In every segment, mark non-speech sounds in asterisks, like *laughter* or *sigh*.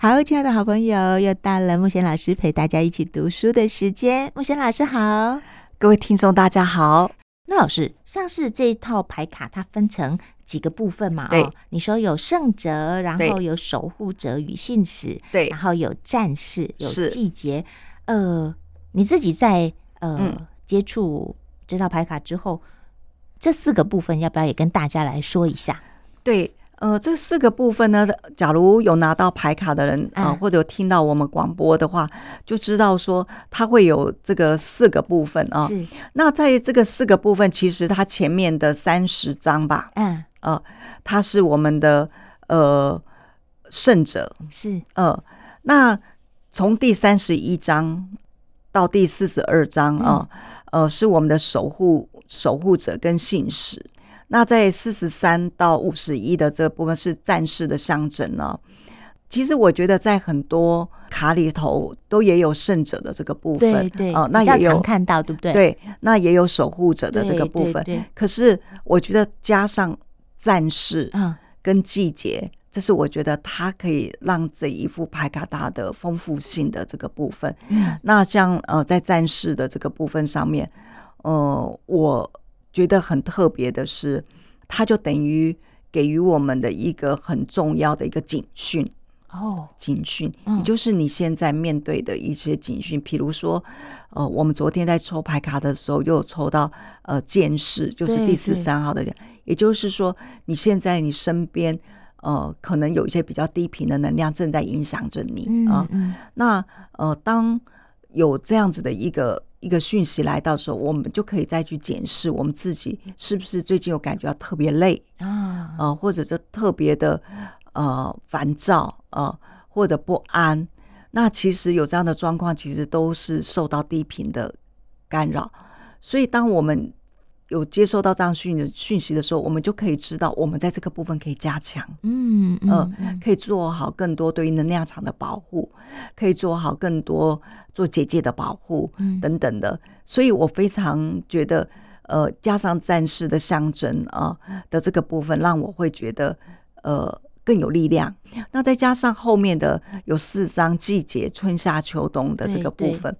好，亲爱的好朋友，又到了木贤老师陪大家一起读书的时间。木贤老师好，各位听众大家好。那老师，像是这一套牌卡，它分成几个部分嘛？对，哦、你说有圣者，然后有守护者与信使，对，然后有战士，有季节。呃，你自己在呃、嗯、接触这套牌卡之后，这四个部分要不要也跟大家来说一下？对。呃，这四个部分呢，假如有拿到牌卡的人啊、呃，或者有听到我们广播的话，就知道说它会有这个四个部分啊。是。那在这个四个部分，其实它前面的三十章吧，嗯，呃，它是我们的呃胜者，是呃，那从第三十一章到第四十二章啊，呃，呃，是我们的守护守护者跟信使。那在四十三到五十一的这部分是战士的象征呢。其实我觉得在很多卡里头都也有胜者的这个部分，对对，哦，那也有看到对不对？对，那也有守护者的这个部分。可是我觉得加上战士跟季节，这是我觉得它可以让这一副牌卡它的丰富性的这个部分。那像呃，在战士的这个部分上面，呃，我。觉得很特别的是，它就等于给予我们的一个很重要的一个警讯哦，警讯，也就是你现在面对的一些警讯。比如说，呃，我们昨天在抽牌卡的时候，又抽到呃剑士，就是第十三号的人，也就是说，你现在你身边呃，可能有一些比较低频的能量正在影响着你啊。那呃，当有这样子的一个。一个讯息来到的时候，我们就可以再去检视我们自己是不是最近有感觉到特别累啊，呃，或者是特别的呃烦躁呃，或者不安。那其实有这样的状况，其实都是受到低频的干扰。所以当我们有接收到这样讯的讯息的时候，我们就可以知道，我们在这个部分可以加强，嗯嗯、呃，可以做好更多对于能量场的保护，可以做好更多做结界的保护，等等的。所以我非常觉得，呃，加上战士的象征啊、呃、的这个部分，让我会觉得呃更有力量。那再加上后面的有四张季节春夏秋冬的这个部分。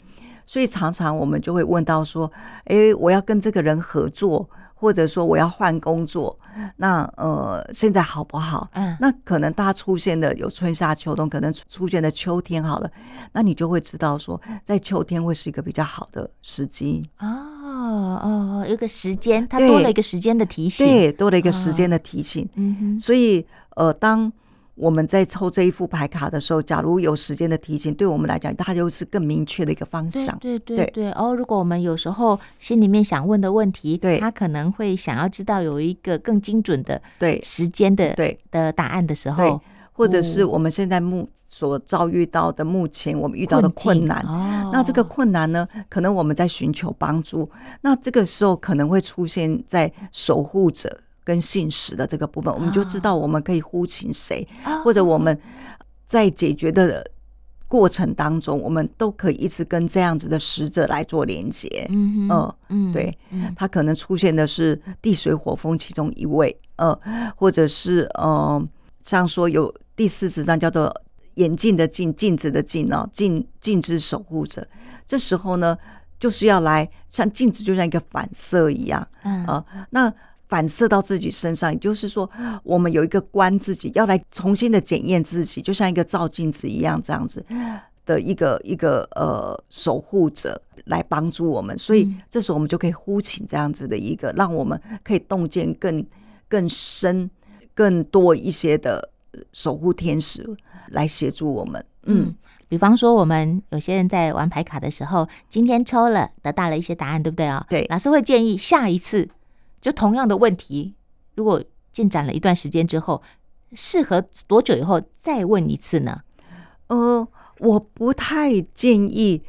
所以常常我们就会问到说，诶，我要跟这个人合作，或者说我要换工作，那呃，现在好不好？嗯，那可能他出现的有春夏秋冬，可能出现的秋天好了，那你就会知道说，在秋天会是一个比较好的时机。哦哦，有个时间，它多了一个时间的提醒，对，多了一个时间的提醒。嗯哼，所以呃，当。我们在抽这一副牌卡的时候，假如有时间的提醒，对我们来讲，它就是更明确的一个方向。对对对对。哦，如果我们有时候心里面想问的问题，对，他可能会想要知道有一个更精准的对。时间的对。的答案的时候，或者是我们现在目所遭遇到的目前我们遇到的困难，哦，那这个困难呢，可能我们在寻求帮助，那这个时候可能会出现在守护者。跟信使的这个部分，我们就知道我们可以呼请谁，或者我们在解决的过程当中，我们都可以一直跟这样子的使者来做连接。嗯嗯，对，他可能出现的是地水火风其中一位，呃，或者是呃，像说有第四十章叫做眼镜的镜，镜子的镜哦，镜镜之守护者。这时候呢，就是要来像镜子，就像一个反射一样，嗯啊，那。反射到自己身上，也就是说，我们有一个观自己，要来重新的检验自己，就像一个照镜子一样，这样子的一个一个呃守护者来帮助我们。所以这时候我们就可以呼请这样子的一个，让我们可以洞见更更深、更多一些的守护天使来协助我们。嗯，比方说，我们有些人在玩牌卡的时候，今天抽了得到了一些答案，对不对啊？对，老师会建议下一次。就同样的问题，如果进展了一段时间之后，适合多久以后再问一次呢？呃，我不太建议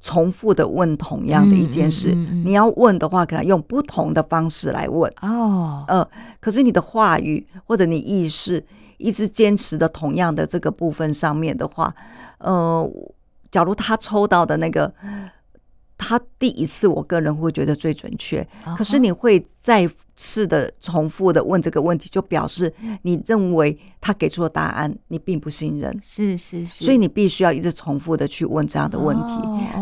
重复的问同样的一件事。嗯嗯嗯、你要问的话，可能用不同的方式来问。哦，呃，可是你的话语或者你意识一直坚持的同样的这个部分上面的话，呃，假如他抽到的那个。他第一次，我个人会觉得最准确。可是你会再次的重复的问这个问题，就表示你认为他给出的答案你并不信任。是是是，所以你必须要一直重复的去问这样的问题。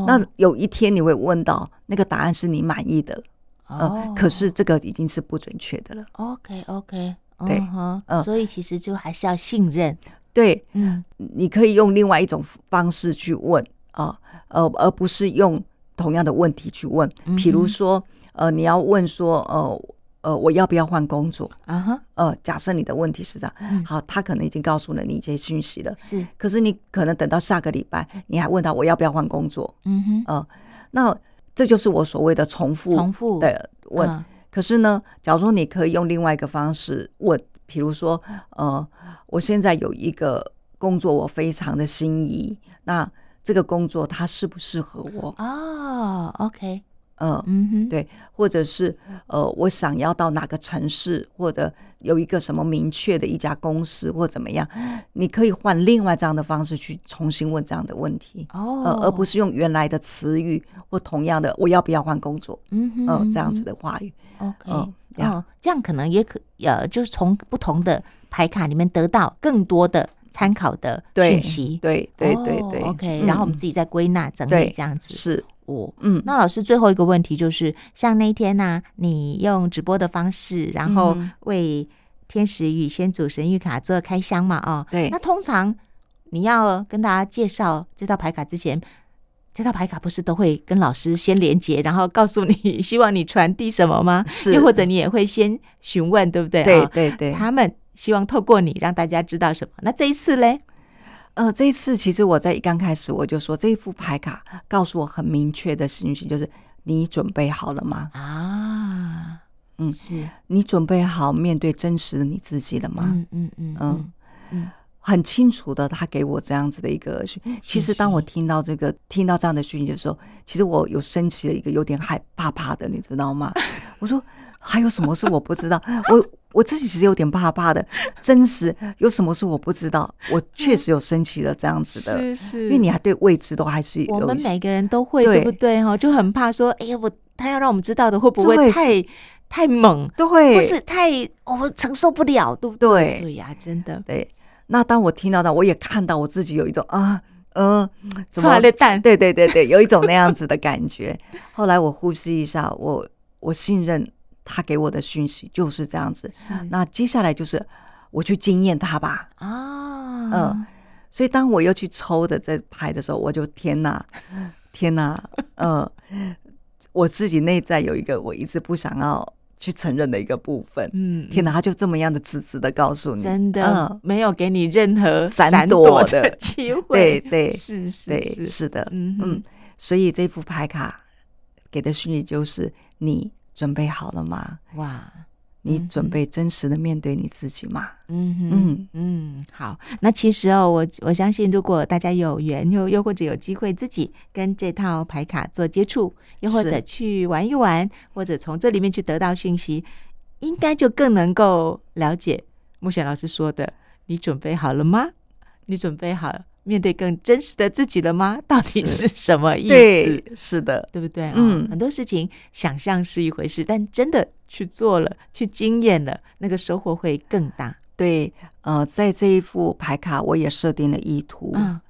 那有一天你会问到那个答案是你满意的，呃，可是这个已经是不准确的了。OK OK，对，嗯，所以其实就还是要信任。对，嗯，你可以用另外一种方式去问啊，呃，而不是用。同样的问题去问，比如说，呃，你要问说，呃，呃，我要不要换工作？啊哈，呃，假设你的问题是这样，好，他可能已经告诉了你一些讯息了，是，可是你可能等到下个礼拜，你还问他我要不要换工作？嗯哼，呃，那这就是我所谓的重复重复的问。可是呢，假如说你可以用另外一个方式问，比如说，呃，我现在有一个工作，我非常的心仪，那。这个工作它适不适合我。哦？OK，嗯嗯哼，对，或者是呃，我想要到哪个城市，或者有一个什么明确的一家公司，或怎么样，你可以换另外这样的方式去重新问这样的问题哦，呃，而不是用原来的词语或同样的我要不要换工作，嗯哼，呃，这样子的话语，OK，哦，这样可能也可呃，就是从不同的牌卡里面得到更多的。参考的讯息，对对对对，OK，然后我们自己再归纳整理这样子。是，我嗯，那老师最后一个问题就是，像那天呢，你用直播的方式，然后为天使与先祖神谕卡做开箱嘛？哦，对。那通常你要跟大家介绍这套牌卡之前，这套牌卡不是都会跟老师先连接，然后告诉你 *laughs* 希望你传递什么吗？是，又或者你也会先询问，对不对？对对对，他们。希望透过你让大家知道什么？那这一次嘞？呃，这一次其实我在一刚开始我就说，这一副牌卡告诉我很明确的信息，就是你准备好了吗？啊，嗯，是你准备好面对真实的你自己了吗？嗯嗯嗯嗯嗯，很清楚的，他给我这样子的一个讯。其实当我听到这个听到这样的讯息的时候，其实我有升起了一个有点害怕怕的，你知道吗？*laughs* 我说还有什么事我不知道？*laughs* 我。我自己其实有点怕怕的，真实有什么事我不知道，我确实有升起了这样子的，是是，因为你还对未知都还是有，我们每个人都会对不对哈？就很怕说，哎呀，我他要让我们知道的会不会太太猛，对，不是太我承受不了，对不对？对呀，真的对。那当我听到的，我也看到我自己有一种啊，嗯，出来的蛋，对对对对，有一种那样子的感觉。*laughs* 后来我呼吸一下，我我信任。他给我的讯息就是这样子，那接下来就是我去惊艳他吧。啊，嗯，所以当我又去抽的这牌的时候，我就天哪，*laughs* 天哪，嗯，我自己内在有一个我一直不想要去承认的一个部分。嗯，天哪，他就这么样的直直的告诉你，真的，没有给你任何闪躲的机会。对对，是是是。的，嗯嗯，所以这副牌卡给的讯息就是你。准备好了吗？哇，你准备真实的面对你自己吗？嗯嗯嗯，好。那其实哦，我我相信，如果大家有缘，又又或者有机会自己跟这套牌卡做接触，又或者去玩一玩，或者从这里面去得到讯息，应该就更能够了解目前老师说的：“你准备好了吗？你准备好了。”面对更真实的自己了吗？到底是什么意思？对，是的，对不对？嗯，很多事情想象是一回事，但真的去做了，去经验了，那个收获会更大。对，呃，在这一副牌卡，我也设定了意图。嗯，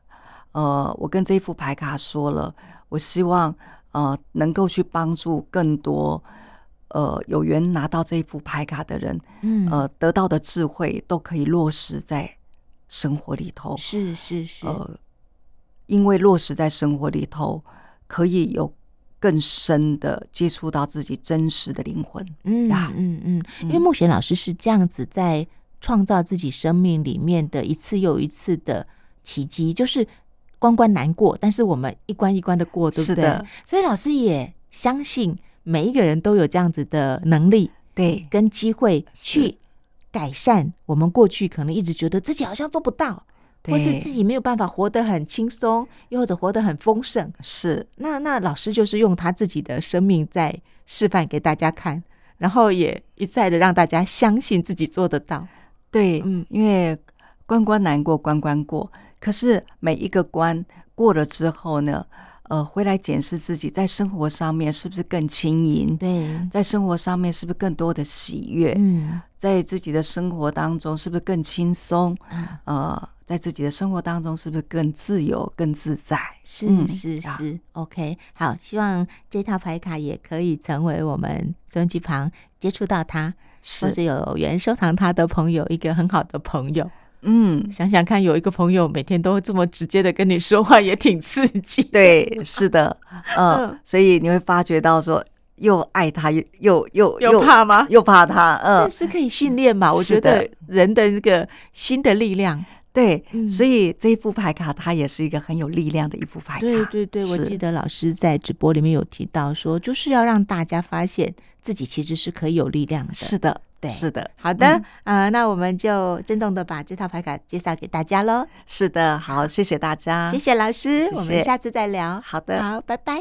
呃，我跟这一副牌卡说了，我希望呃能够去帮助更多呃有缘拿到这一副牌卡的人，嗯，呃，得到的智慧都可以落实在。生活里头是是是，呃，因为落实在生活里头，可以有更深的接触到自己真实的灵魂。嗯嗯嗯，因为牧弦老师是这样子在创造自己生命里面的一次又一次的奇迹，就是关关难过，但是我们一关一关的过，对不对？所以老师也相信每一个人都有这样子的能力，对，跟机会去。改善我们过去可能一直觉得自己好像做不到，或是自己没有办法活得很轻松，又或者活得很丰盛。是，那那老师就是用他自己的生命在示范给大家看，然后也一再的让大家相信自己做得到。对，嗯，因为关关难过关关过，可是每一个关过了之后呢，呃，回来检视自己在生活上面是不是更轻盈？对，在生活上面是不是更多的喜悦？嗯，在自己的生活当中是不是更轻松？嗯，呃，在自己的生活当中是不是更自由、更自在？是是是，OK。好，希望这套牌卡也可以成为我们收音机旁接触到它，或者有缘收藏它的朋友一个很好的朋友。嗯，想想看，有一个朋友每天都这么直接的跟你说话，也挺刺激。对，是的，*laughs* 嗯，所以你会发觉到说，又爱他，又又又又怕吗？又怕他，嗯，是可以训练嘛？我觉得人的那个新的力量。对，所以这一副牌卡它也是一个很有力量的一副牌卡。对对对，我记得老师在直播里面有提到说，就是要让大家发现自己其实是可以有力量的。是的。对，是的，好的，啊、嗯呃，那我们就郑重的把这套牌卡介绍给大家喽。是的，好，谢谢大家，谢谢老师，谢谢，我们下次再聊。好的，好，拜拜。